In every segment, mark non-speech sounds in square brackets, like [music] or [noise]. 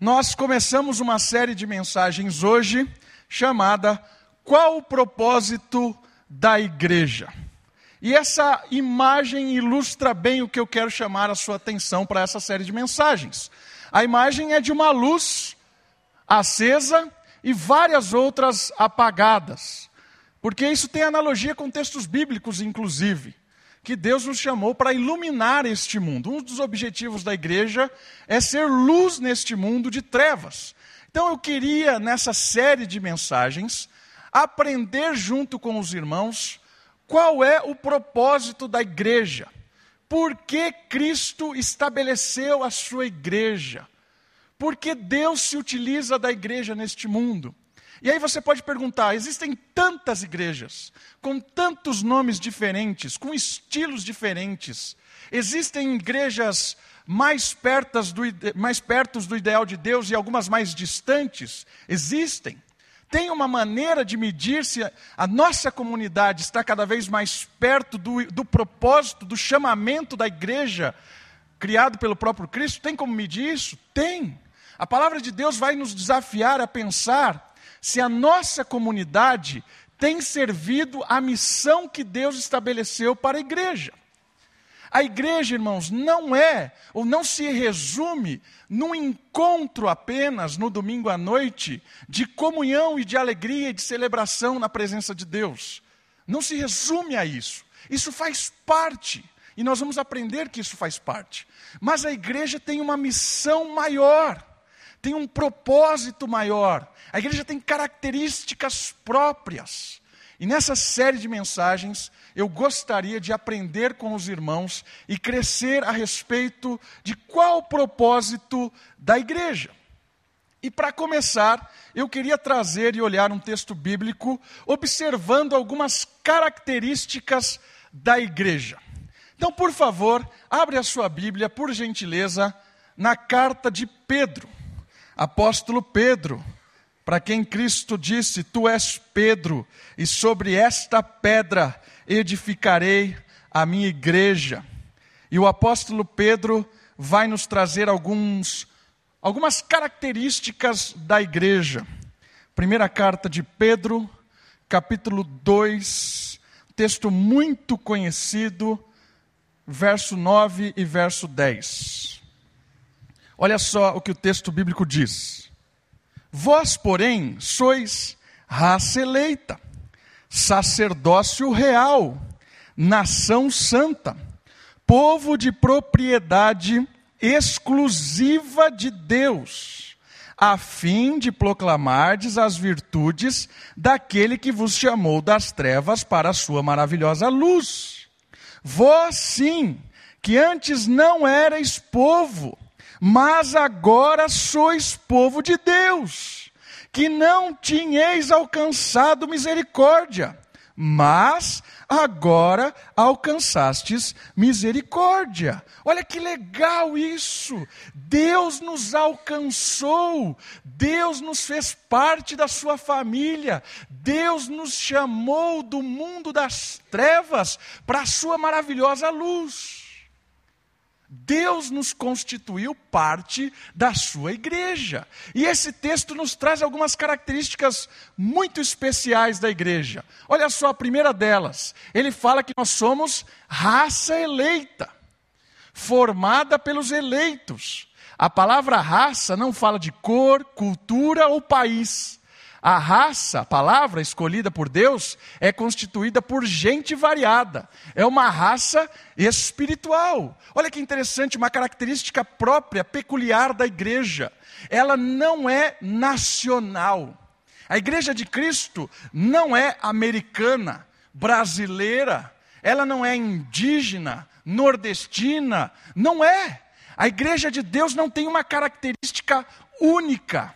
nós começamos uma série de mensagens hoje chamada Qual o propósito da igreja? E essa imagem ilustra bem o que eu quero chamar a sua atenção para essa série de mensagens. A imagem é de uma luz acesa e várias outras apagadas. Porque isso tem analogia com textos bíblicos, inclusive que Deus nos chamou para iluminar este mundo. Um dos objetivos da igreja é ser luz neste mundo de trevas. Então eu queria, nessa série de mensagens, aprender junto com os irmãos qual é o propósito da igreja. Por que Cristo estabeleceu a sua igreja? Por que Deus se utiliza da igreja neste mundo? E aí você pode perguntar: existem tantas igrejas, com tantos nomes diferentes, com estilos diferentes. Existem igrejas mais, pertas do, mais perto do ideal de Deus e algumas mais distantes? Existem. Tem uma maneira de medir se a nossa comunidade está cada vez mais perto do, do propósito, do chamamento da igreja criado pelo próprio Cristo? Tem como medir isso? Tem. A palavra de Deus vai nos desafiar a pensar se a nossa comunidade tem servido a missão que Deus estabeleceu para a igreja. A igreja, irmãos, não é ou não se resume num encontro apenas no domingo à noite de comunhão e de alegria e de celebração na presença de Deus. Não se resume a isso. Isso faz parte. E nós vamos aprender que isso faz parte. Mas a igreja tem uma missão maior tem um propósito maior. A igreja tem características próprias. E nessa série de mensagens, eu gostaria de aprender com os irmãos e crescer a respeito de qual o propósito da igreja. E para começar, eu queria trazer e olhar um texto bíblico observando algumas características da igreja. Então, por favor, abre a sua Bíblia, por gentileza, na carta de Pedro apóstolo Pedro, para quem Cristo disse: Tu és Pedro, e sobre esta pedra edificarei a minha igreja. E o apóstolo Pedro vai nos trazer alguns, algumas características da igreja. Primeira carta de Pedro, capítulo 2, texto muito conhecido, verso 9 e verso 10. Olha só o que o texto bíblico diz. Vós, porém, sois raça eleita, sacerdócio real, nação santa, povo de propriedade exclusiva de Deus, a fim de proclamardes as virtudes daquele que vos chamou das trevas para a sua maravilhosa luz. Vós sim, que antes não erais povo, mas agora sois povo de Deus, que não tinhais alcançado misericórdia, mas agora alcançastes misericórdia. Olha que legal isso! Deus nos alcançou, Deus nos fez parte da sua família, Deus nos chamou do mundo das trevas para a sua maravilhosa luz. Deus nos constituiu parte da sua igreja. E esse texto nos traz algumas características muito especiais da igreja. Olha só a primeira delas. Ele fala que nós somos raça eleita, formada pelos eleitos. A palavra raça não fala de cor, cultura ou país. A raça, a palavra escolhida por Deus, é constituída por gente variada. É uma raça espiritual. Olha que interessante, uma característica própria, peculiar da igreja. Ela não é nacional. A igreja de Cristo não é americana, brasileira, ela não é indígena, nordestina, não é. A igreja de Deus não tem uma característica única.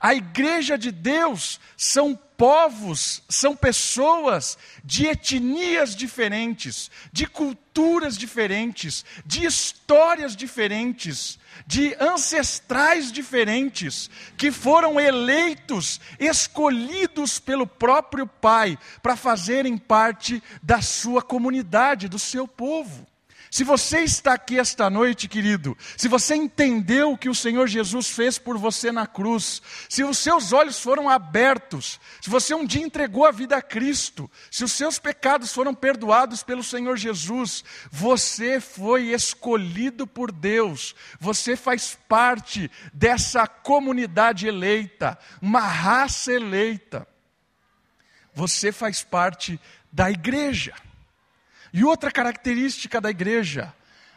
A igreja de Deus são povos, são pessoas de etnias diferentes, de culturas diferentes, de histórias diferentes, de ancestrais diferentes, que foram eleitos, escolhidos pelo próprio Pai para fazerem parte da sua comunidade, do seu povo. Se você está aqui esta noite, querido, se você entendeu o que o Senhor Jesus fez por você na cruz, se os seus olhos foram abertos, se você um dia entregou a vida a Cristo, se os seus pecados foram perdoados pelo Senhor Jesus, você foi escolhido por Deus, você faz parte dessa comunidade eleita, uma raça eleita. Você faz parte da igreja. E outra característica da igreja,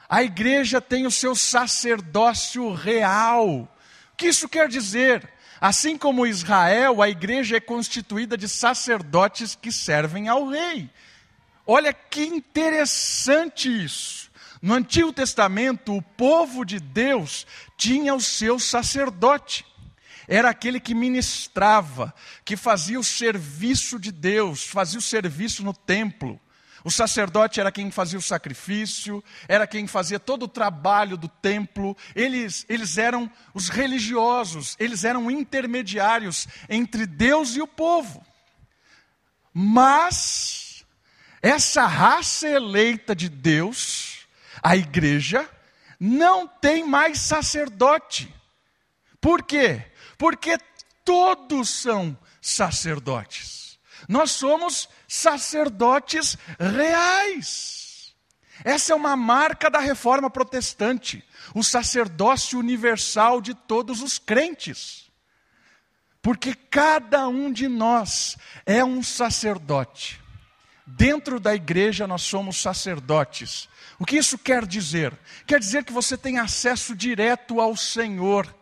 a igreja tem o seu sacerdócio real. O que isso quer dizer? Assim como Israel, a igreja é constituída de sacerdotes que servem ao rei. Olha que interessante isso. No Antigo Testamento, o povo de Deus tinha o seu sacerdote. Era aquele que ministrava, que fazia o serviço de Deus, fazia o serviço no templo. O sacerdote era quem fazia o sacrifício, era quem fazia todo o trabalho do templo. Eles, eles eram os religiosos, eles eram intermediários entre Deus e o povo. Mas, essa raça eleita de Deus, a igreja, não tem mais sacerdote. Por quê? Porque todos são sacerdotes. Nós somos sacerdotes reais. Essa é uma marca da reforma protestante, o sacerdócio universal de todos os crentes. Porque cada um de nós é um sacerdote. Dentro da igreja nós somos sacerdotes. O que isso quer dizer? Quer dizer que você tem acesso direto ao Senhor.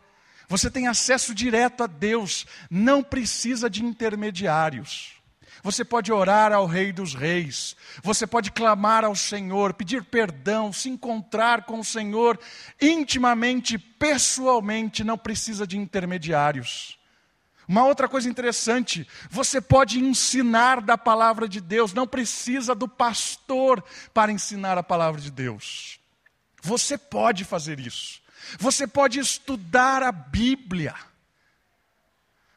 Você tem acesso direto a Deus, não precisa de intermediários. Você pode orar ao Rei dos Reis, você pode clamar ao Senhor, pedir perdão, se encontrar com o Senhor intimamente, pessoalmente, não precisa de intermediários. Uma outra coisa interessante, você pode ensinar da palavra de Deus, não precisa do pastor para ensinar a palavra de Deus. Você pode fazer isso. Você pode estudar a Bíblia.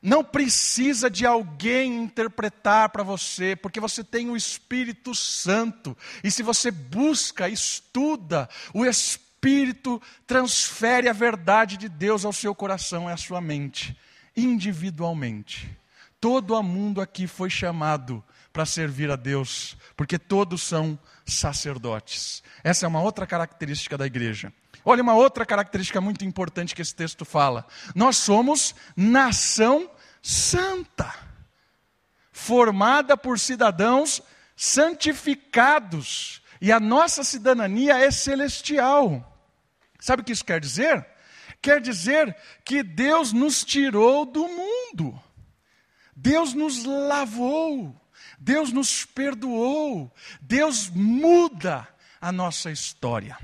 Não precisa de alguém interpretar para você, porque você tem o Espírito Santo. E se você busca, estuda, o Espírito transfere a verdade de Deus ao seu coração e à sua mente, individualmente. Todo mundo aqui foi chamado para servir a Deus, porque todos são sacerdotes. Essa é uma outra característica da igreja. Olha uma outra característica muito importante que esse texto fala. Nós somos nação santa, formada por cidadãos santificados, e a nossa cidadania é celestial. Sabe o que isso quer dizer? Quer dizer que Deus nos tirou do mundo. Deus nos lavou, Deus nos perdoou, Deus muda a nossa história.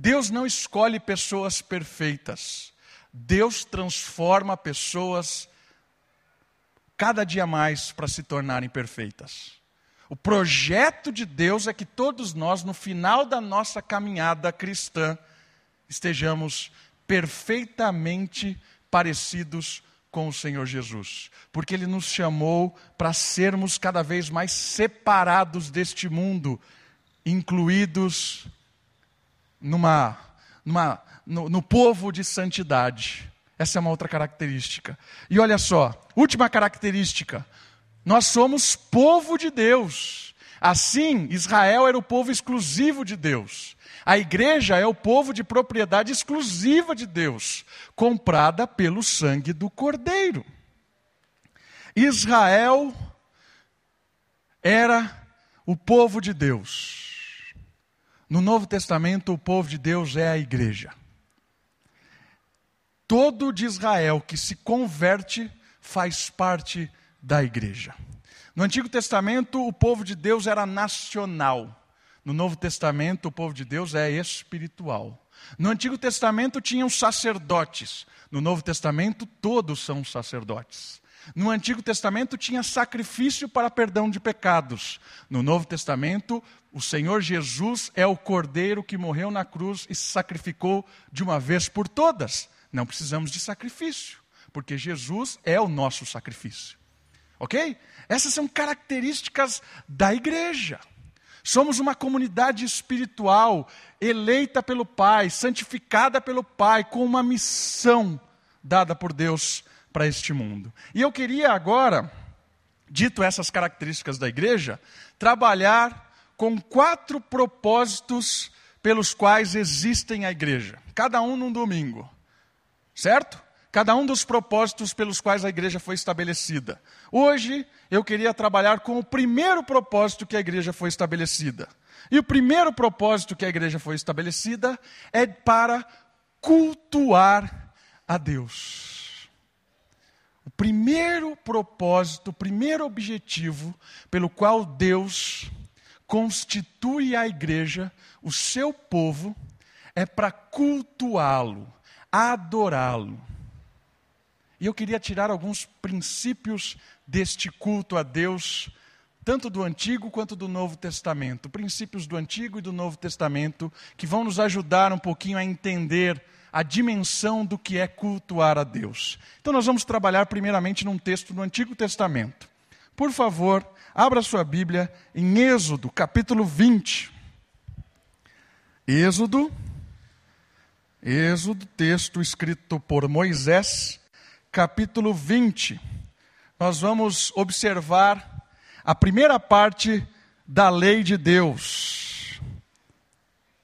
Deus não escolhe pessoas perfeitas. Deus transforma pessoas cada dia mais para se tornarem perfeitas. O projeto de Deus é que todos nós, no final da nossa caminhada cristã, estejamos perfeitamente parecidos com o Senhor Jesus, porque Ele nos chamou para sermos cada vez mais separados deste mundo, incluídos numa, numa, no, no povo de santidade. Essa é uma outra característica. E olha só, última característica: nós somos povo de Deus. Assim, Israel era o povo exclusivo de Deus. A igreja é o povo de propriedade exclusiva de Deus, comprada pelo sangue do Cordeiro. Israel era o povo de Deus. No Novo Testamento, o povo de Deus é a igreja. Todo de Israel que se converte faz parte da igreja. No Antigo Testamento, o povo de Deus era nacional. No Novo Testamento, o povo de Deus é espiritual. No Antigo Testamento tinham sacerdotes. No Novo Testamento, todos são sacerdotes. No Antigo Testamento tinha sacrifício para perdão de pecados. No Novo Testamento, o Senhor Jesus é o cordeiro que morreu na cruz e se sacrificou de uma vez por todas. Não precisamos de sacrifício, porque Jesus é o nosso sacrifício. Ok? Essas são características da igreja. Somos uma comunidade espiritual, eleita pelo Pai, santificada pelo Pai, com uma missão dada por Deus para este mundo. E eu queria agora, dito essas características da igreja, trabalhar com quatro propósitos pelos quais existem a igreja, cada um num domingo. Certo? Cada um dos propósitos pelos quais a igreja foi estabelecida. Hoje eu queria trabalhar com o primeiro propósito que a igreja foi estabelecida. E o primeiro propósito que a igreja foi estabelecida é para cultuar a Deus. O primeiro propósito, o primeiro objetivo pelo qual Deus constitui a igreja, o seu povo, é para cultuá-lo, adorá-lo. E eu queria tirar alguns princípios deste culto a Deus, tanto do Antigo quanto do Novo Testamento. Princípios do Antigo e do Novo Testamento que vão nos ajudar um pouquinho a entender a dimensão do que é cultuar a Deus. Então, nós vamos trabalhar primeiramente num texto do Antigo Testamento. Por favor, abra sua Bíblia em Êxodo, capítulo 20. Êxodo, Êxodo, texto escrito por Moisés, capítulo 20. Nós vamos observar a primeira parte da lei de Deus.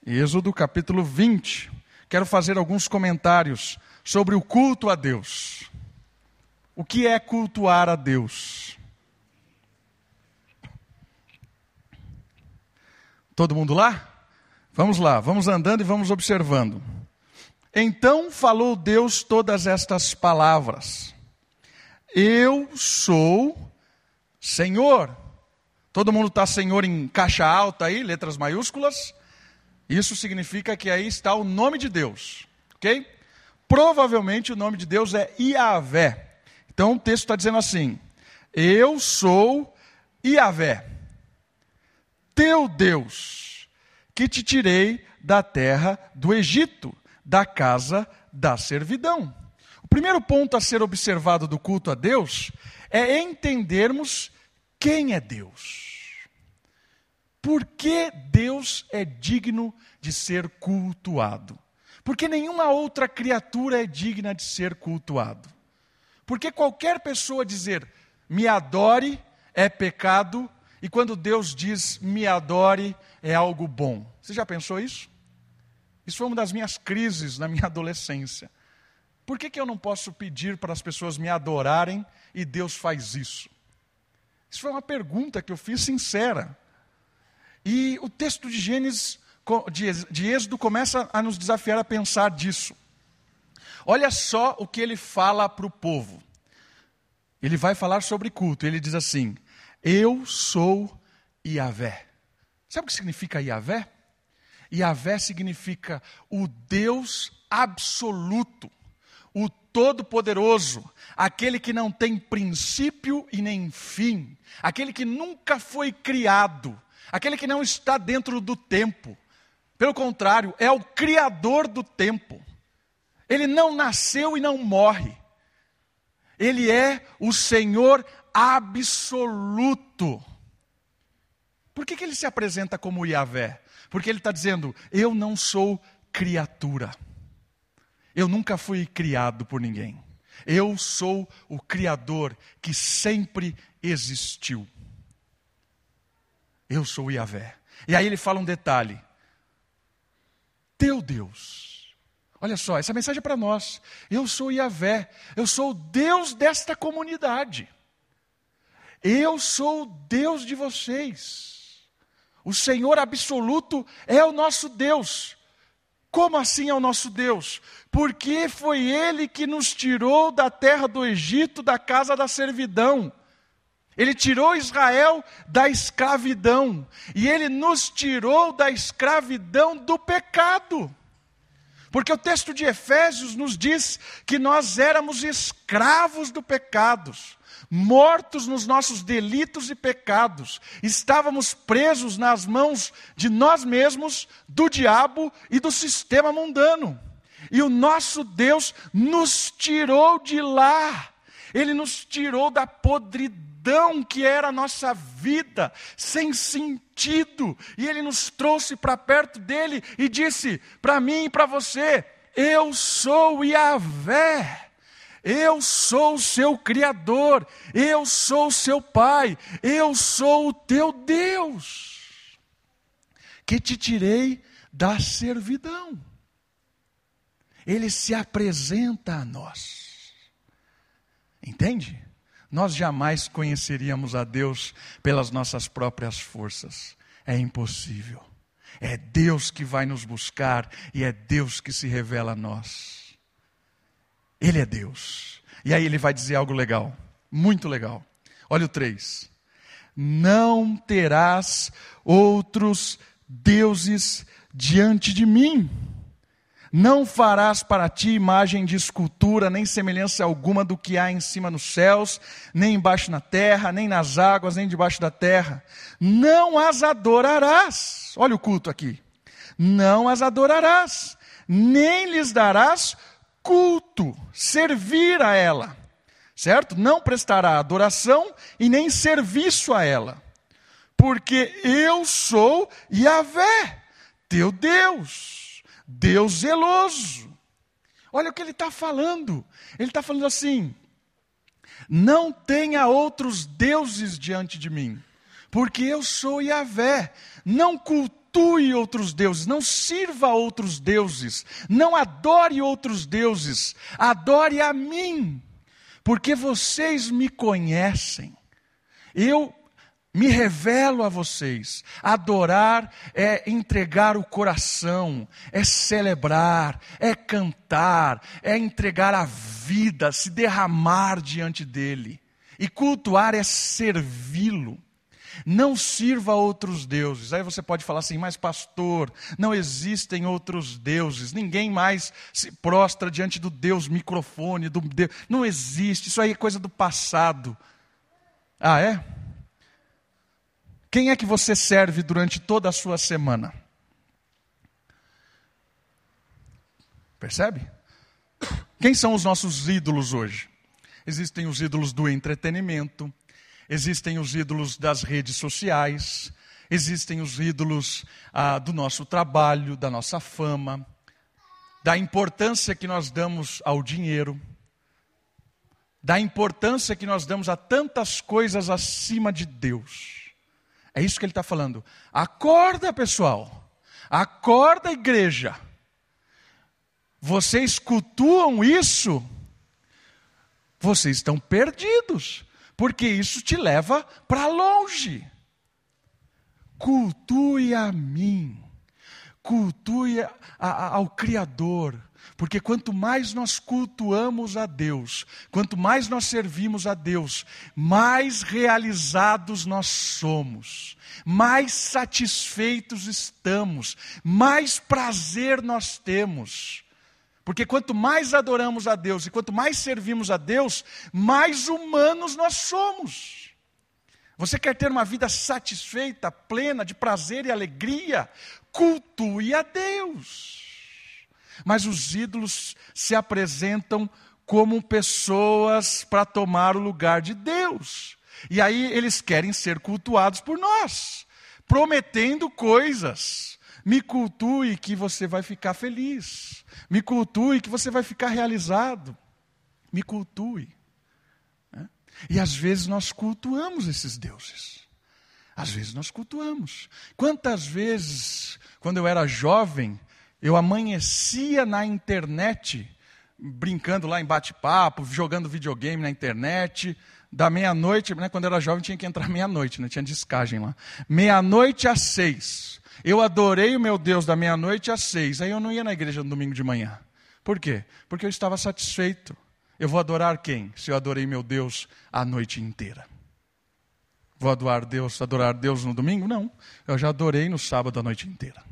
Êxodo, capítulo 20. Quero fazer alguns comentários sobre o culto a Deus. O que é cultuar a Deus? Todo mundo lá? Vamos lá, vamos andando e vamos observando. Então falou Deus todas estas palavras: Eu sou Senhor. Todo mundo está Senhor em caixa alta aí, letras maiúsculas. Isso significa que aí está o nome de Deus, ok? Provavelmente o nome de Deus é Iavé. Então o texto está dizendo assim: Eu sou Iavé, teu Deus, que te tirei da terra do Egito da casa da servidão. O primeiro ponto a ser observado do culto a Deus é entendermos quem é Deus. Por que Deus é digno de ser cultuado? Porque nenhuma outra criatura é digna de ser cultuado. Porque qualquer pessoa dizer me adore é pecado, e quando Deus diz me adore é algo bom. Você já pensou isso? Isso foi uma das minhas crises na minha [laughs] adolescência. Por que, que eu não posso pedir para as pessoas me adorarem e Deus faz isso? Isso foi uma pergunta que eu fiz sincera. E o texto de Gênesis, de Êxodo, começa a nos desafiar a pensar disso. Olha só o que ele fala para o povo. Ele vai falar sobre culto. Ele diz assim: Eu sou Iavé. Sabe o que significa Iavé? Yahvé significa o Deus absoluto, o Todo-Poderoso, aquele que não tem princípio e nem fim, aquele que nunca foi criado, aquele que não está dentro do tempo. Pelo contrário, é o Criador do tempo. Ele não nasceu e não morre. Ele é o Senhor absoluto. Por que, que ele se apresenta como Yahvé? Porque ele está dizendo: eu não sou criatura. Eu nunca fui criado por ninguém. Eu sou o Criador que sempre existiu. Eu sou Yahvé. E aí ele fala um detalhe: Teu Deus. Olha só, essa mensagem é para nós. Eu sou Yahvé. Eu sou o Deus desta comunidade. Eu sou o Deus de vocês. O Senhor absoluto é o nosso Deus. Como assim é o nosso Deus? Porque foi Ele que nos tirou da terra do Egito, da casa da servidão. Ele tirou Israel da escravidão. E Ele nos tirou da escravidão do pecado. Porque o texto de Efésios nos diz que nós éramos escravos do pecados mortos nos nossos delitos e pecados, estávamos presos nas mãos de nós mesmos, do diabo e do sistema mundano. E o nosso Deus nos tirou de lá, Ele nos tirou da podridão que era a nossa vida, sem sentido, e Ele nos trouxe para perto dele e disse para mim e para você: Eu sou Yahvé. Eu sou o seu Criador, eu sou o seu Pai, eu sou o teu Deus, que te tirei da servidão. Ele se apresenta a nós. Entende? Nós jamais conheceríamos a Deus pelas nossas próprias forças. É impossível. É Deus que vai nos buscar e é Deus que se revela a nós. Ele é Deus. E aí ele vai dizer algo legal, muito legal. Olha o 3. Não terás outros deuses diante de mim. Não farás para ti imagem de escultura, nem semelhança alguma do que há em cima nos céus, nem embaixo na terra, nem nas águas, nem debaixo da terra. Não as adorarás. Olha o culto aqui. Não as adorarás, nem lhes darás culto, servir a ela. Certo? Não prestará adoração e nem serviço a ela. Porque eu sou Yahvé, teu Deus Deus zeloso. Olha o que ele está falando. Ele está falando assim: não tenha outros deuses diante de mim, porque eu sou Yahvé. Não cultue outros deuses, não sirva a outros deuses, não adore outros deuses, adore a mim, porque vocês me conhecem. Eu me revelo a vocês. Adorar é entregar o coração, é celebrar, é cantar, é entregar a vida, se derramar diante dele. E cultuar é servi-lo. Não sirva a outros deuses. Aí você pode falar assim, mas pastor, não existem outros deuses. Ninguém mais se prostra diante do Deus microfone, do Deus. Não existe. Isso aí é coisa do passado. Ah, é? Quem é que você serve durante toda a sua semana? Percebe? Quem são os nossos ídolos hoje? Existem os ídolos do entretenimento, existem os ídolos das redes sociais, existem os ídolos ah, do nosso trabalho, da nossa fama, da importância que nós damos ao dinheiro, da importância que nós damos a tantas coisas acima de Deus. É isso que ele está falando. Acorda, pessoal. Acorda, igreja. Vocês cultuam isso, vocês estão perdidos, porque isso te leva para longe. Cultue a mim, cultue a, a, ao Criador, porque quanto mais nós cultuamos a Deus, quanto mais nós servimos a Deus, mais realizados nós somos, mais satisfeitos estamos, mais prazer nós temos. Porque quanto mais adoramos a Deus e quanto mais servimos a Deus, mais humanos nós somos. Você quer ter uma vida satisfeita, plena, de prazer e alegria? Cultue a Deus. Mas os ídolos se apresentam como pessoas para tomar o lugar de Deus. E aí eles querem ser cultuados por nós, prometendo coisas. Me cultue que você vai ficar feliz. Me cultue que você vai ficar realizado. Me cultue. Né? E às vezes nós cultuamos esses deuses. Às vezes nós cultuamos. Quantas vezes, quando eu era jovem, eu amanhecia na internet, brincando lá em bate-papo, jogando videogame na internet. Da meia-noite, né, quando eu era jovem tinha que entrar [laughs] meia-noite, né, tinha descagem lá. Meia-noite às seis. Eu adorei o meu Deus da meia-noite às seis. Aí eu não ia na igreja no domingo de manhã. Por quê? Porque eu estava satisfeito. Eu vou adorar quem? Se eu adorei meu Deus a noite inteira. Vou adorar Deus, adorar Deus no domingo? Não. Eu já adorei no sábado a noite inteira.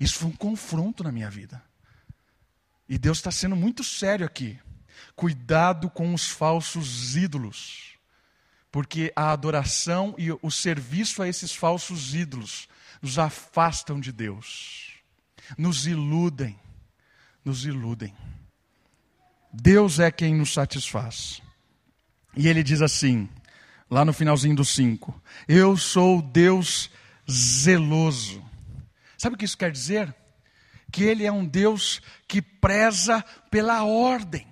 Isso foi um confronto na minha vida. E Deus está sendo muito sério aqui. Cuidado com os falsos ídolos. Porque a adoração e o serviço a esses falsos ídolos nos afastam de Deus, nos iludem, nos iludem. Deus é quem nos satisfaz. E ele diz assim: lá no finalzinho do 5. Eu sou Deus zeloso. Sabe o que isso quer dizer? Que Ele é um Deus que preza pela ordem,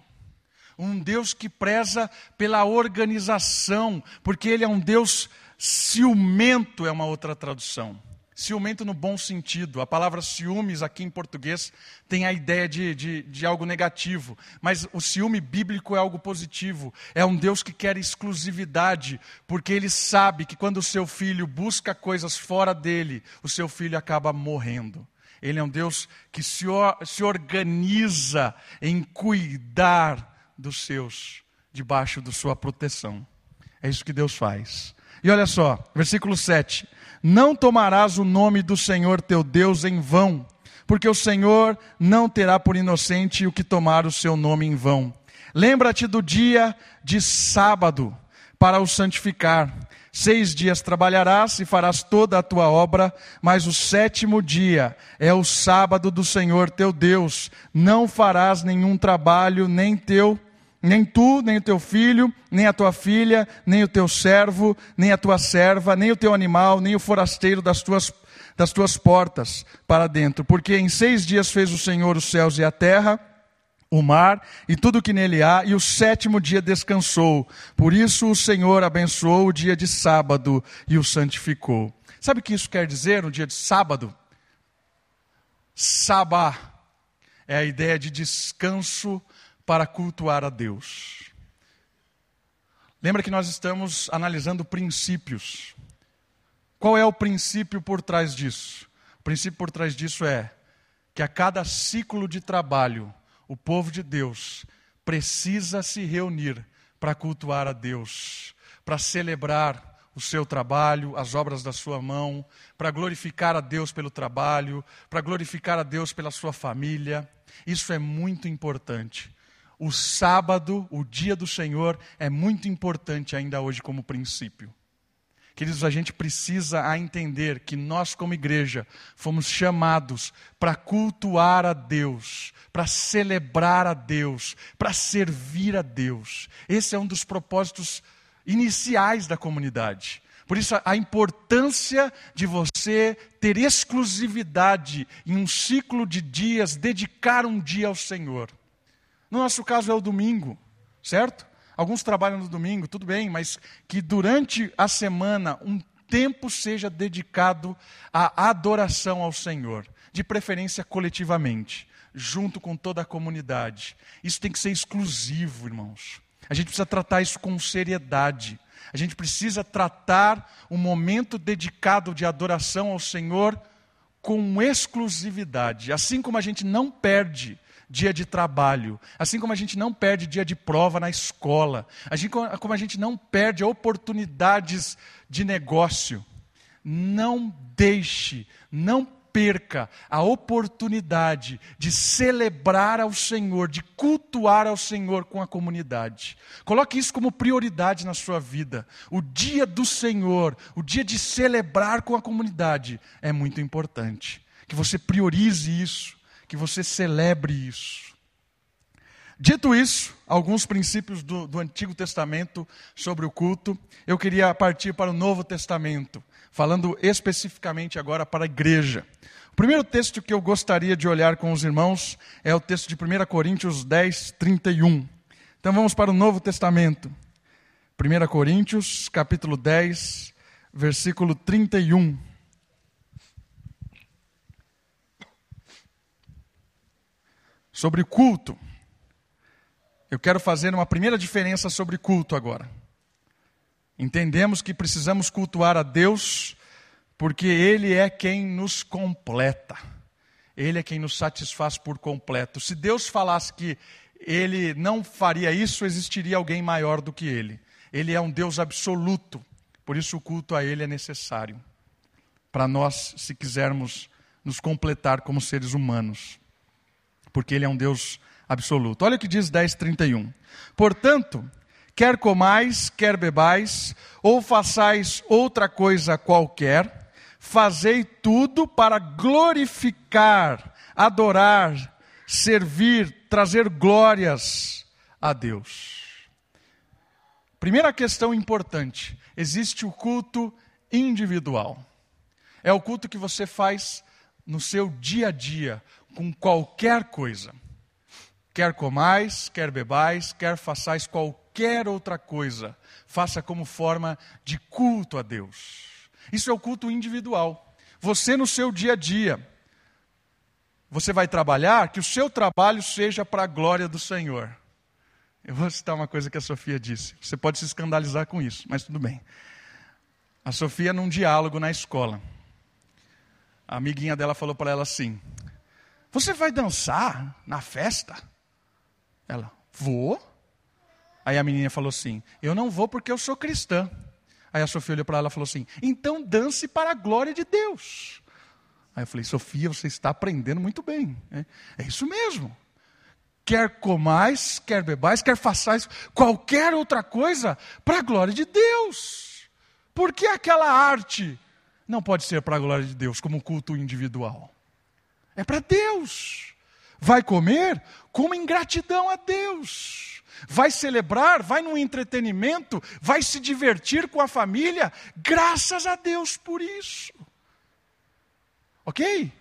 um Deus que preza pela organização, porque Ele é um Deus ciumento, é uma outra tradução. Ciumento no bom sentido. A palavra ciúmes aqui em português tem a ideia de, de, de, algo negativo, mas o ciúme bíblico é algo positivo. É um Deus que quer exclusividade, porque ele sabe que quando o seu filho busca coisas fora dele, o seu filho acaba morrendo. Ele é um Deus que se, se organiza em cuidar dos seus, debaixo da sua proteção. É isso que Deus faz. E olha só, versículo 7. Não tomarás o nome do Senhor teu Deus em vão, porque o Senhor não terá por inocente o que tomar o seu nome em vão. Lembra-te do dia de sábado para o santificar. Seis dias trabalharás e farás toda a tua obra, mas o sétimo dia é o sábado do Senhor teu Deus. Não farás nenhum trabalho, nem teu nem tu, nem o teu filho, nem a tua filha, nem o teu servo, nem a tua serva, nem o teu animal, nem o forasteiro das tuas, das tuas portas para dentro. Porque em seis dias fez o Senhor os céus e a terra, o mar e tudo o que nele há, e o sétimo dia descansou. Por isso o Senhor abençoou o dia de sábado e o santificou. Sabe o que isso quer dizer no dia de sábado? Sabá é a ideia de descanso para cultuar a Deus. Lembra que nós estamos analisando princípios. Qual é o princípio por trás disso? O princípio por trás disso é que a cada ciclo de trabalho, o povo de Deus precisa se reunir para cultuar a Deus, para celebrar o seu trabalho, as obras da sua mão, para glorificar a Deus pelo trabalho, para glorificar a Deus pela sua família. Isso é muito importante o sábado, o dia do Senhor, é muito importante ainda hoje como princípio. Queridos, a gente precisa entender que nós, como igreja, fomos chamados para cultuar a Deus, para celebrar a Deus, para servir a Deus. Esse é um dos propósitos iniciais da comunidade. Por isso, a importância de você ter exclusividade em um ciclo de dias, dedicar um dia ao Senhor. No nosso caso é o domingo, certo? Alguns trabalham no domingo, tudo bem, mas que durante a semana um tempo seja dedicado à adoração ao Senhor, de preferência coletivamente, junto com toda a comunidade. Isso tem que ser exclusivo, irmãos. A gente precisa tratar isso com seriedade. A gente precisa tratar um momento dedicado de adoração ao Senhor com exclusividade. Assim como a gente não perde dia de trabalho, assim como a gente não perde dia de prova na escola, assim como a gente não perde oportunidades de negócio. Não deixe, não perca a oportunidade de celebrar ao Senhor, de cultuar ao Senhor com a comunidade. Coloque isso como prioridade na sua vida. O dia do Senhor, o dia de celebrar com a comunidade é muito importante. Que você priorize isso que você celebre isso. Dito isso, alguns princípios do, do, Antigo Testamento sobre o culto, eu queria partir para o Novo Testamento, falando especificamente agora para a igreja. O primeiro texto que eu gostaria de olhar com os irmãos é o texto de 1 Coríntios 10, 31. Então vamos para o Novo Testamento. 1 Coríntios, capítulo 10, versículo 31. Sobre culto. Eu quero fazer uma primeira diferença sobre culto agora. Entendemos que precisamos cultuar a Deus porque Ele é quem nos completa. Ele é quem nos satisfaz por completo. Se Deus falasse que Ele não faria isso, existiria alguém maior do que Ele. Ele é um Deus absoluto. Por isso o culto a Ele é necessário. Para nós, se quisermos nos completar como seres humanos porque Ele é um Deus absoluto. Olha o que diz 10,31. Portanto, quer comais, quer bebais, ou façais outra coisa qualquer, fazei tudo para glorificar, adorar, servir, trazer glórias a Deus. primeira questão importante: existe o culto individual. É o culto que você faz no seu dia a dia, com qualquer coisa. Quer comais, quer bebais, quer façais qualquer outra coisa, faça como forma de culto a Deus. Isso é o culto individual. Você no seu dia a dia, você vai trabalhar, que o seu trabalho seja para a glória do Senhor. Eu vou citar uma coisa que a Sofia disse. Você pode se escandalizar com isso, mas tudo bem. A Sofia, num diálogo na escola, a amiguinha dela falou para ela assim: Você vai dançar na festa? Ela, vou. Aí a menina falou assim: Eu não vou porque eu sou cristã. Aí a Sofia olhou para ela e falou assim: Então dance para a glória de Deus. Aí eu falei: Sofia, você está aprendendo muito bem. É, é isso mesmo. Quer comais, quer bebais, quer façais qualquer outra coisa para a glória de Deus. Por que aquela arte não pode ser para a glória de Deus, como culto individual? É para Deus. Vai comer? Coma em gratidão a Deus. Vai celebrar, vai no entretenimento, vai se divertir com a família, graças a Deus por isso. Ok?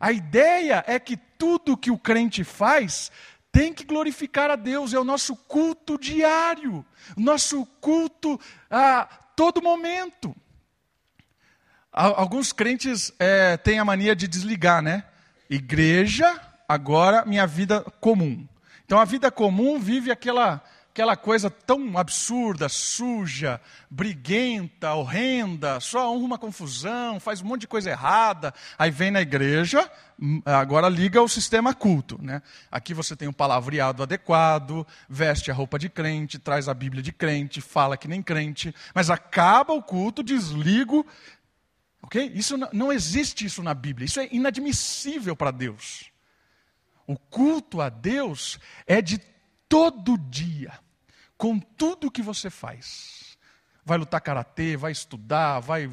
A ideia é que tudo que o crente faz tem que glorificar a Deus, é o nosso culto diário, nosso culto a todo momento. Alguns crentes é, têm a mania de desligar, né? Igreja, agora minha vida comum. Então a vida comum vive aquela aquela coisa tão absurda, suja, briguenta, horrenda, só arruma confusão, faz um monte de coisa errada. Aí vem na igreja, hum, agora liga o sistema culto. Né? Aqui você tem um palavreado adequado, veste a roupa de crente, traz a Bíblia de crente, fala que nem crente, mas acaba o culto, desligo. Ok? Isso não, existe isso na Bíblia. Isso é inadmissível para Deus. O culto a Deus é de todo dia com tudo que você faz. Vai lutar karatê, vai estudar, vai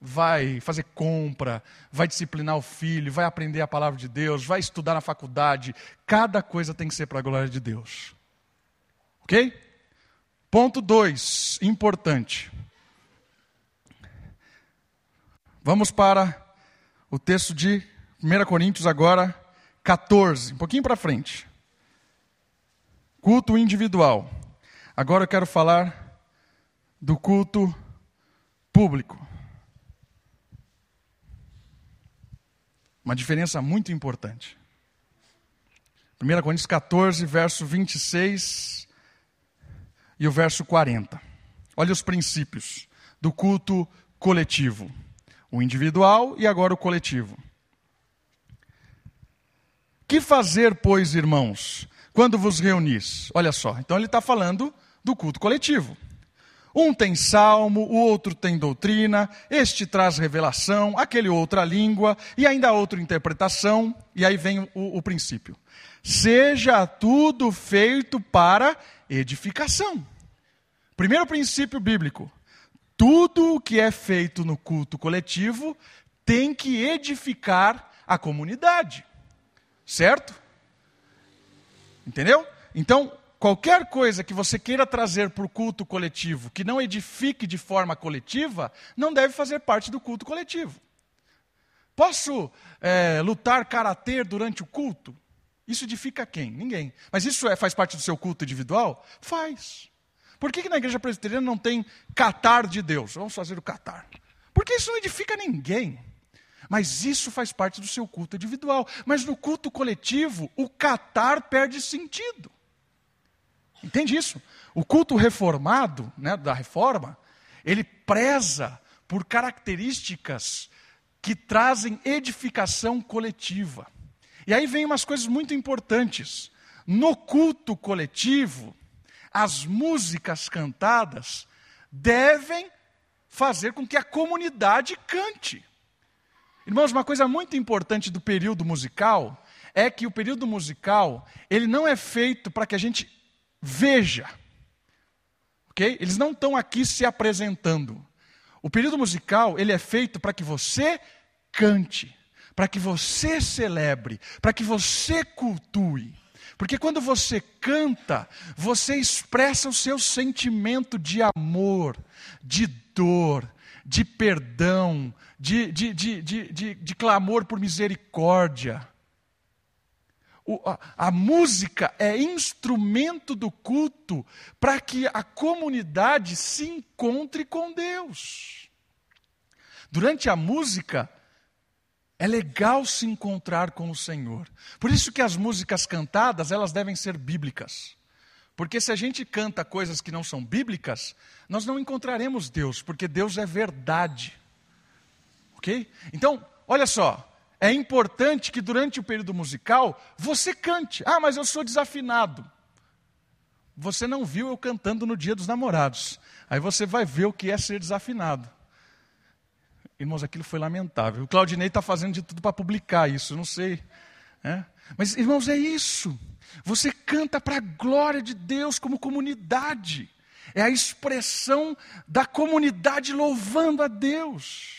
vai fazer compra, vai disciplinar o filho, vai aprender a palavra de Deus, vai estudar na faculdade. Cada coisa tem que ser para a glória de Deus. Ok? Ponto 2, importante. Vamos para o texto de 1 Coríntios agora, 14, um pouquinho para frente. Culto individual. Agora eu quero falar do culto público. Uma diferença muito importante. 1 Coríntios 14, verso 26 e o verso 40. Olha os princípios do culto coletivo: o individual e agora o coletivo. Que fazer, pois, irmãos? quando vos reunis. Olha só, então ele está falando do culto coletivo. Um tem salmo, o outro tem doutrina, este traz revelação, aquele outra língua, e ainda outra interpretação, e aí vem o, o princípio. Seja tudo feito para edificação. Primeiro princípio bíblico: tudo o que é feito no culto coletivo tem que edificar a comunidade. Certo? Entendeu? Então, qualquer coisa que você queira trazer para o culto coletivo que não edifique de forma coletiva, não deve fazer parte do culto coletivo. Posso é, lutar karatê durante o culto? Isso edifica quem? Ninguém. Mas isso é, faz parte do seu culto individual? Faz. Por que, que na igreja presbiteriana não tem catar de Deus? Vamos fazer o catar. Porque isso não edifica ninguém. Mas isso faz parte do seu culto individual. Mas no culto coletivo, o catar perde sentido. Entende isso? O culto reformado, né, da reforma, ele preza por características que trazem edificação coletiva. E aí vem umas coisas muito importantes. No culto coletivo, as músicas cantadas devem fazer com que a comunidade cante. Irmãos, uma coisa muito importante do período musical é que o período musical, ele não é feito para que a gente veja. OK? Eles não estão aqui se apresentando. O período musical, ele é feito para que você cante, para que você celebre, para que você cultue. Porque quando você canta, você expressa o seu sentimento de amor, de dor, de perdão, de, de, de, de, clamor por misericórdia. A música é instrumento do culto para que a comunidade se encontre com Deus. Durante a música, é legal se encontrar com o Senhor. Por isso que as músicas cantadas, elas devem ser bíblicas. Porque se a gente canta coisas que não são bíblicas, nós não encontraremos Deus, porque Deus é verdade. OK? Então, olha só, é importante que durante o período musical você cante. Ah, mas eu sou desafinado. Você não viu eu cantando no Dia dos Namorados. Aí você vai ver o que é ser desafinado. Irmãos, aquilo foi lamentável. O Claudinei está fazendo de tudo para publicar isso, não sei. É? Mas, irmãos, é isso. Você canta para a glória de Deus como comunidade. É a expressão da comunidade louvando a Deus.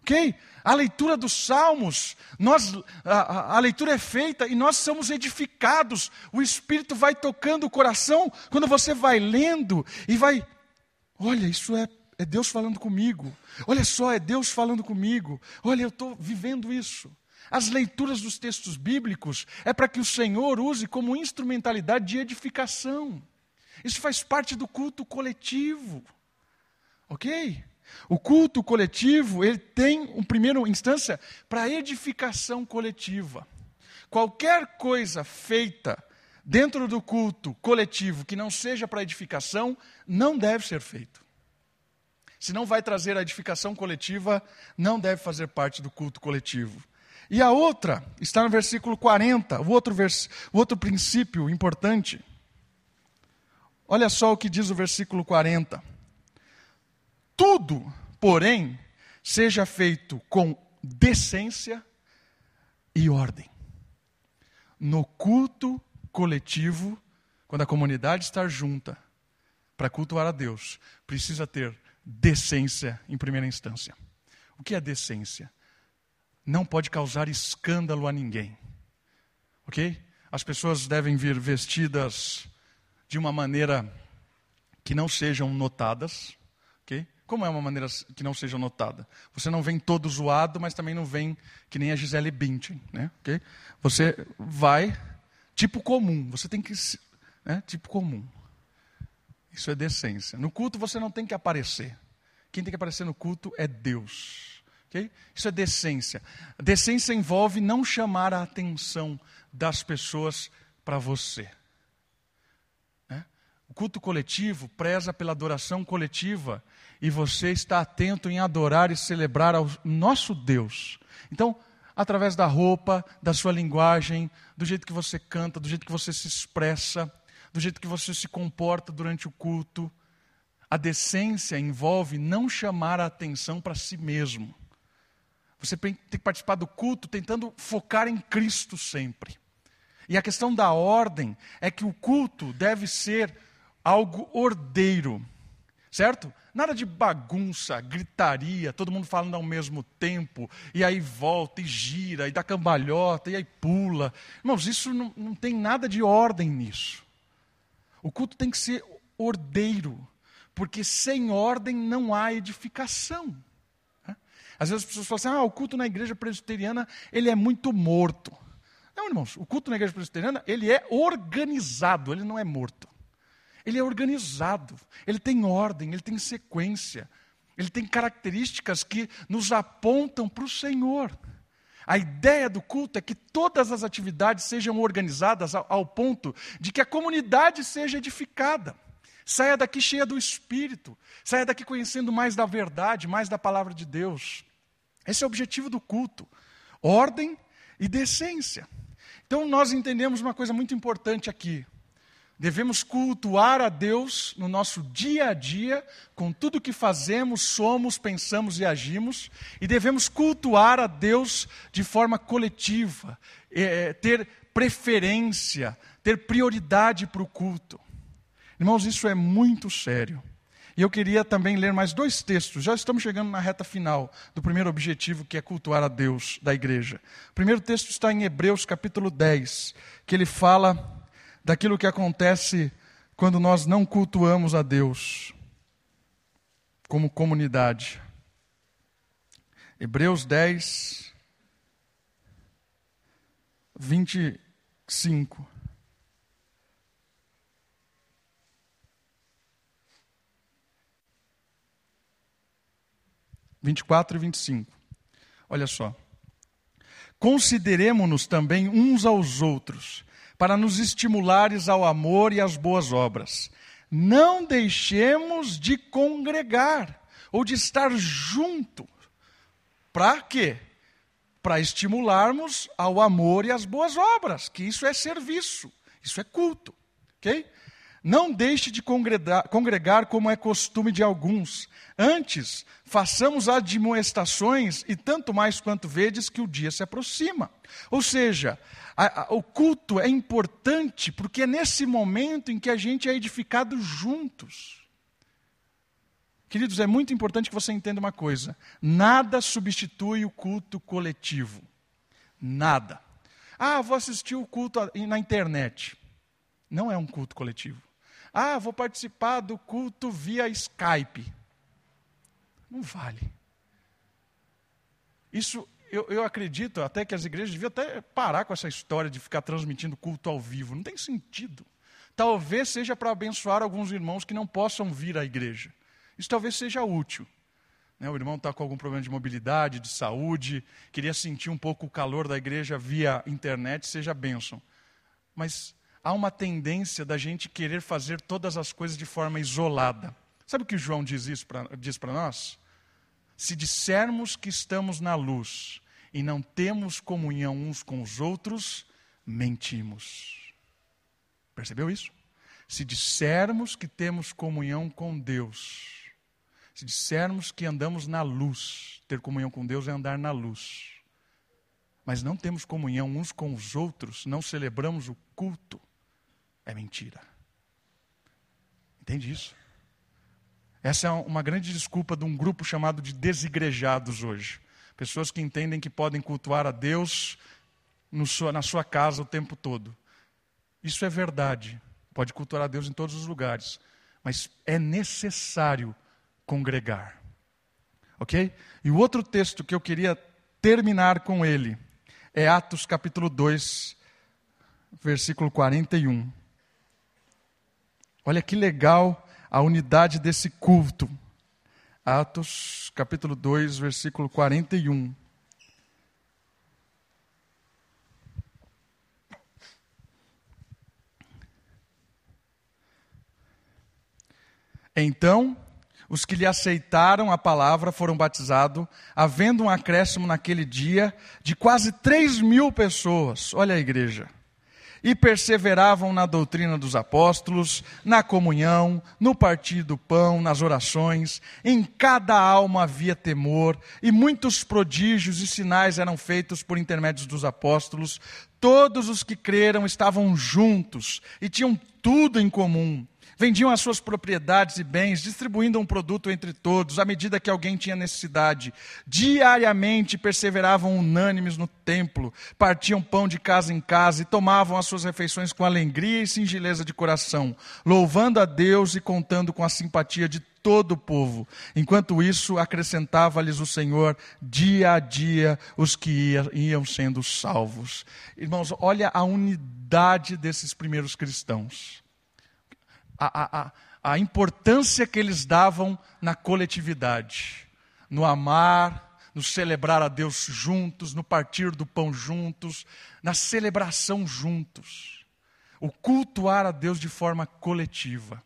Ok? A leitura dos salmos, nós, a, a, leitura é feita e nós somos edificados. O Espírito vai tocando o coração quando você vai lendo e vai. Olha, isso é é Deus falando comigo. Olha só, é Deus falando comigo. Olha, eu estou vivendo isso. As leituras dos textos bíblicos é para que o Senhor use como instrumentalidade de edificação. Isso faz parte do culto coletivo. Ok? O culto coletivo, ele tem, em primeira instância, para edificação coletiva. Qualquer coisa feita dentro do culto coletivo que não seja para edificação, não deve ser feito se não vai trazer a edificação coletiva, não deve fazer parte do culto coletivo. E a outra está no versículo 40, o outro, vers, o outro princípio importante. Olha só o que diz o versículo 40. Tudo, porém, seja feito com decência e ordem. No culto coletivo, quando a comunidade está junta para cultuar a Deus, precisa ter decência em primeira instância. O que é decência? Não pode causar escândalo a ninguém. Ok? As pessoas devem vir vestidas de uma maneira que não sejam notadas. Ok? Como é uma maneira que não seja notada? Você não vem todo zoado, mas também não vem que nem a Gisele Bündchen. Né? Okay? Você vai tipo comum. Você tem que. Né? Tipo comum. Isso é decência. No culto você não tem que aparecer. Quem tem que aparecer no culto é Deus. Okay? Isso é decência. Decência envolve não chamar a atenção das pessoas para você. Né? O culto coletivo preza pela adoração coletiva e você está atento em adorar e celebrar ao nosso Deus. Então, através da roupa, da sua linguagem, do jeito que você canta, do jeito que você se expressa, do jeito que você se comporta durante o culto. A decência envolve não chamar a atenção para si mesmo. Você tem que participar do culto tentando focar em Cristo sempre. E a questão da ordem é que o culto deve ser algo ordeiro, certo? Nada de bagunça, gritaria, todo mundo falando ao mesmo tempo, e aí volta e gira, e dá cambalhota, e aí pula. Irmãos, isso não, não tem nada de ordem nisso. O culto tem que ser ordeiro, porque sem ordem não há edificação. Às vezes as pessoas falam assim: ah, o culto na igreja presbiteriana ele é muito morto. Não, irmãos, o culto na igreja presbiteriana ele é organizado, ele não é morto. Ele é organizado, ele tem ordem, ele tem sequência, ele tem características que nos apontam para o Senhor. A ideia do culto é que todas as atividades sejam organizadas ao, ponto de que a comunidade seja edificada. Saia daqui cheia do Espírito, saia daqui conhecendo mais da verdade, mais da palavra de Deus. Esse é o objetivo do culto: ordem e decência. Então, nós entendemos uma coisa muito importante aqui. Devemos cultuar a Deus no nosso dia a dia, com tudo que fazemos, somos, pensamos e agimos, e devemos cultuar a Deus de forma coletiva, é, ter preferência, ter prioridade para o culto. Irmãos, isso é muito sério. E eu queria também ler mais dois textos. Já estamos chegando na reta final do primeiro objetivo, que é cultuar a Deus da igreja. O primeiro texto está em Hebreus capítulo 10, que ele fala daquilo que acontece quando nós não cultuamos a Deus como comunidade. Hebreus 10, 25. 24 e 25. Olha só. Consideremos-nos também uns aos outros, para nos estimulares ao amor e às boas obras. Não deixemos de congregar ou de estar junto. Para quê? Para estimularmos ao amor e às boas obras, que isso é serviço, isso é culto, ok? Não deixe de congregar, congregar, como é costume de alguns. Antes, façamos admoestações, e tanto mais quanto vedes que o dia se aproxima. Ou seja, a, a, o culto é importante porque é nesse momento em que a gente é edificado juntos. Queridos, é muito importante que você entenda uma coisa: nada substitui o culto coletivo. Nada. Ah, vou assistir o culto na internet. Não é um culto coletivo. Ah, vou participar do culto via Skype. Não vale. Isso, eu, eu acredito até que as igrejas deviam até parar com essa história de ficar transmitindo culto ao vivo. Não tem sentido. Talvez seja para abençoar alguns irmãos que não possam vir à igreja. Isso talvez seja útil. Né, o irmão está com algum problema de mobilidade, de saúde, queria sentir um pouco o calor da igreja via internet, seja bênção. Mas há uma tendência da gente querer fazer todas as coisas de forma isolada. Sabe o que João diz isso diz para nós? Se dissermos que estamos na luz e não temos comunhão uns com os outros, mentimos. Percebeu isso? Se dissermos que temos comunhão com Deus, se dissermos que andamos na luz, ter comunhão com Deus é andar na luz, mas não temos comunhão uns com os outros, não celebramos o culto, é mentira. Entende isso? Essa é uma grande desculpa de um grupo chamado de desigrejados hoje. Pessoas que entendem que podem cultuar a Deus na sua casa o tempo todo. Isso é verdade. Pode cultuar a Deus em todos os lugares. Mas é necessário congregar. Ok? E o outro texto que eu queria terminar com ele é Atos capítulo 2, versículo 41. Olha que legal a unidade desse culto. Atos, capítulo 2, versículo 41. Então, os que lhe aceitaram a palavra foram batizados, havendo um acréscimo naquele dia de quase 3 mil pessoas. Olha a igreja e perseveravam na doutrina dos apóstolos, na comunhão, no partir do pão, nas orações. Em cada alma havia temor, e muitos prodígios e sinais eram feitos por intermédios dos apóstolos. Todos os que creram estavam juntos e tinham tudo em comum Vendiam as suas propriedades e bens, distribuindo um produto entre todos, à medida que alguém tinha necessidade. Diariamente perseveravam unânimes no templo, partiam pão de casa em casa e tomavam as suas refeições com alegria e singeleza de coração, louvando a Deus e contando com a simpatia de todo o povo. Enquanto isso, acrescentava-lhes o Senhor dia a dia os que iam sendo salvos. Irmãos, olha a unidade desses primeiros cristãos a, a, a importância que eles davam na coletividade, no amar, no celebrar a Deus juntos, no partir do pão juntos, na celebração juntos. O cultuar a Deus de forma coletiva.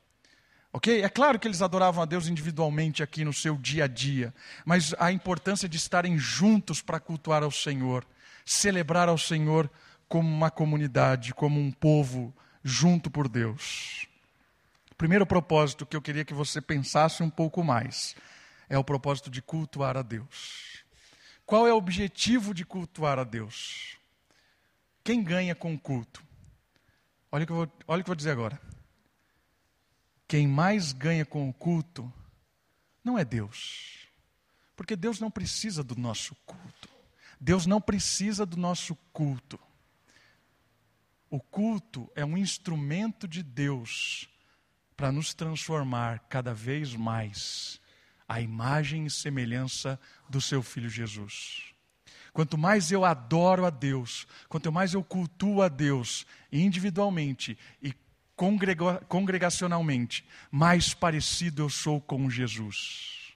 Ok? É claro que eles adoravam a Deus individualmente aqui no seu dia a dia, mas a importância de estarem juntos para cultuar ao Senhor, celebrar ao Senhor como uma comunidade, como um povo junto por Deus. Primeiro propósito que eu queria que você pensasse um pouco mais é o propósito de cultuar a Deus. Qual é o objetivo de cultuar a Deus? Quem ganha com o culto? Olha o que eu vou, olha o que eu vou dizer agora. quem mais ganha com o culto não é Deus. Porque Deus não precisa do nosso culto. Deus não precisa do nosso culto. O culto é um instrumento de Deus para nos transformar cada vez mais à imagem e semelhança do seu filho Jesus. Quanto mais eu adoro a Deus, quanto mais eu cultuo a Deus individualmente e congregacionalmente, mais parecido eu sou com Jesus.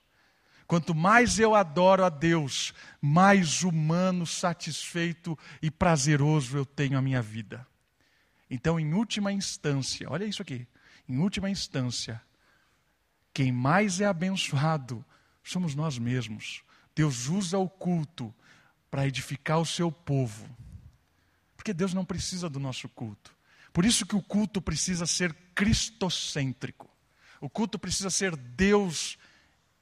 Quanto mais eu adoro a Deus, mais humano, satisfeito e prazeroso eu tenho a minha vida. Então, em última instância, olha isso aqui. Em última instância, quem mais é abençoado somos nós mesmos. Deus usa o culto para edificar o seu povo. Porque Deus não precisa do nosso culto. Por isso que o culto precisa ser cristocêntrico. O culto precisa ser Deus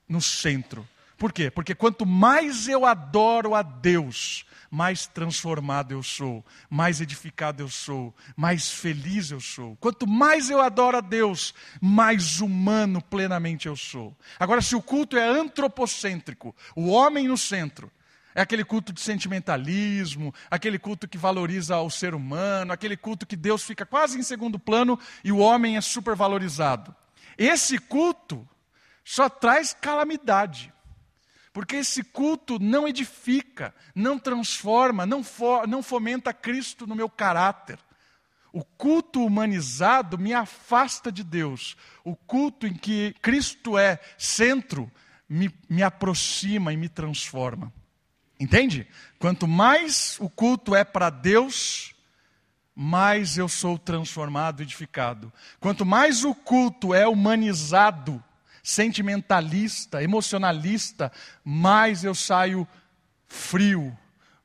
no centro. Por quê? Porque quanto mais eu adoro a Deus, mais transformado eu sou, mais edificado eu sou, mais feliz eu sou. Quanto mais eu adoro a Deus, mais humano plenamente eu sou. Agora, se o culto é antropocêntrico, o homem no centro, é aquele culto de sentimentalismo, aquele culto que valoriza o ser humano, aquele culto que Deus fica quase em segundo plano e o homem é supervalorizado. Esse culto só traz calamidade. Porque esse culto não edifica, não transforma, não, for, não fomenta Cristo no meu caráter. O culto humanizado me afasta de Deus. O culto em que Cristo é centro me, me aproxima e me transforma. Entende? Quanto mais o culto é para Deus, mais eu sou transformado, edificado. Quanto mais o culto é humanizado, sentimentalista, emocionalista, mais eu saio frio,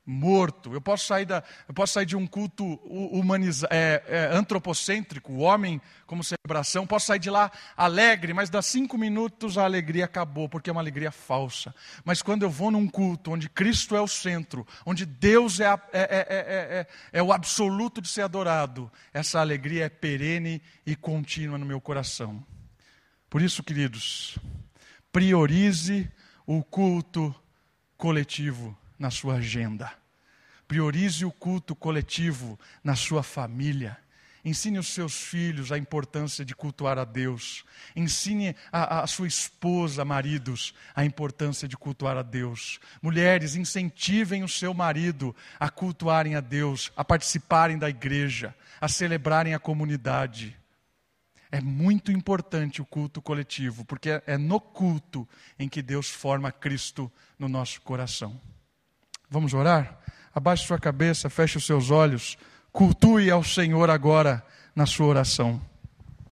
morto. Eu posso sair, da, eu posso sair de um culto humaniza, é, é, antropocêntrico, o homem como celebração, posso sair de lá alegre, mas dá cinco minutos a alegria acabou, porque é uma alegria falsa. Mas quando eu vou num culto onde Cristo é o centro, onde Deus é, a, é, é, é, é o absoluto de ser adorado, essa alegria é perene e contínua no meu coração. Por isso, queridos, priorize o culto coletivo na sua agenda. Priorize o culto coletivo na sua família. Ensine os seus filhos a importância de cultuar a Deus. Ensine a, a, sua esposa, maridos, a importância de cultuar a Deus. Mulheres, incentivem o seu marido a cultuarem a Deus, a participarem da igreja, a celebrarem a comunidade. É muito importante o culto coletivo, porque é no culto em que Deus forma Cristo no nosso coração. Vamos orar? Abaixe sua cabeça, feche os seus olhos, cultue ao Senhor agora na sua oração.